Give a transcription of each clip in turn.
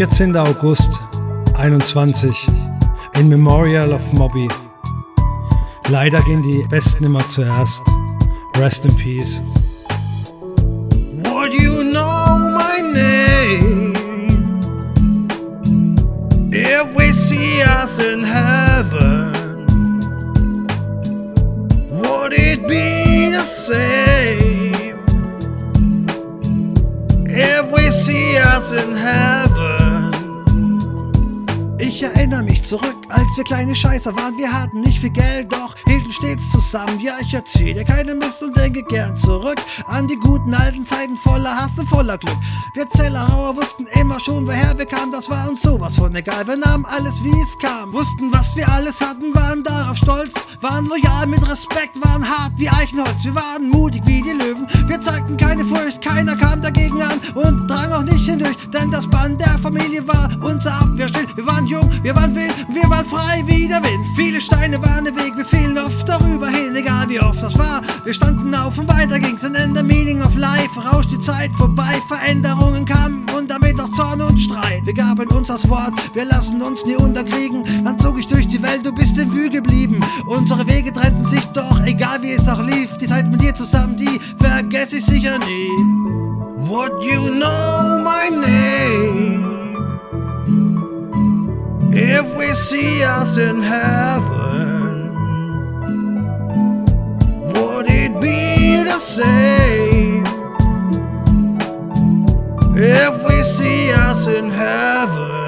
14. August 21 in Memorial of Mobby. Leider gehen die Besten immer zuerst. Rest in Peace. Would you know my name if we see us in heaven? Would it be the same Ich erinnere mich zurück, als wir kleine Scheißer waren. Wir hatten nicht viel Geld, doch hielten stets zusammen. Ja, ich erzähl dir keine Mist und denke gern zurück an die guten alten Zeiten voller Hass und voller Glück. Wir Zellerhauer wussten immer schon, woher wir kamen. Das war uns sowas von egal. Wir nahmen alles, wie es kam. Wussten, was wir alles hatten, waren darauf stolz. Waren loyal mit Respekt, waren hart wie Eichenholz. Wir waren mutig wie die Löwen. Wir zeigten keine Furcht, keiner kam dagegen an und drang auch nicht hindurch. Denn das Band der Familie war unser Abwehrschild. Wir waren jung, wir waren wild, wir waren frei wie der Wind. Viele Steine waren der Weg, wir fielen oft darüber hin, egal wie oft das war. Wir standen auf und weiter ging's and in the meaning of life. Rauscht die Zeit vorbei, Veränderungen kamen und damit auch Zorn und Streit. Wir gaben uns das Wort, wir lassen uns nie unterkriegen. Dann zog ich durch die Welt, du bist in Wühl geblieben. Unsere Wege trennten sich doch, egal wie es auch lief. Die Zeit mit dir zusammen, die vergesse ich sicher nie. See us in heaven? Would it be the same if we see us in heaven?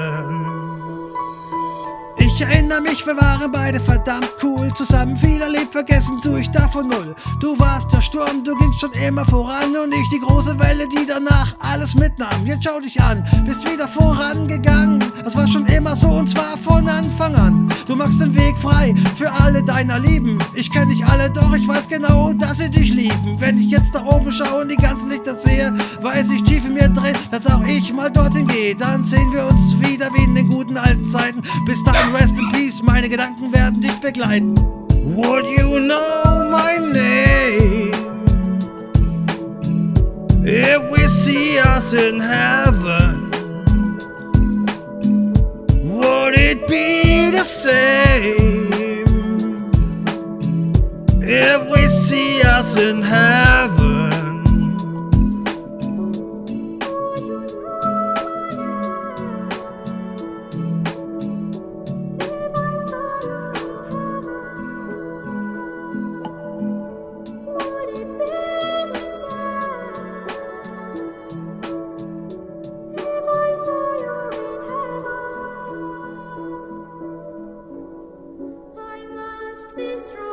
Ich erinnere mich, wir waren beide verdammt cool. Zusammen viel erlebt, vergessen tu ich davon null. Du warst der Sturm, du gingst schon immer voran und ich die große Welle, die danach alles mitnahm. Jetzt schau dich an, bist wieder vorangegangen. Das war schon immer so und zwar von Anfang an. Du machst den Weg frei für alle deiner Lieben. Ich kenn nicht alle, doch ich weiß genau, dass sie dich lieben. Wenn ich jetzt da oben schaue und die ganzen Lichter sehe, weiß ich tief in mir drin, dass auch ich mal dorthin gehe. Dann sehen wir uns wieder wie in den guten alten Zeiten. Bis dahin, rest in peace, meine Gedanken werden dich begleiten. Would you know my name if we see us in heaven? Same if we see us in heaven? must be strong.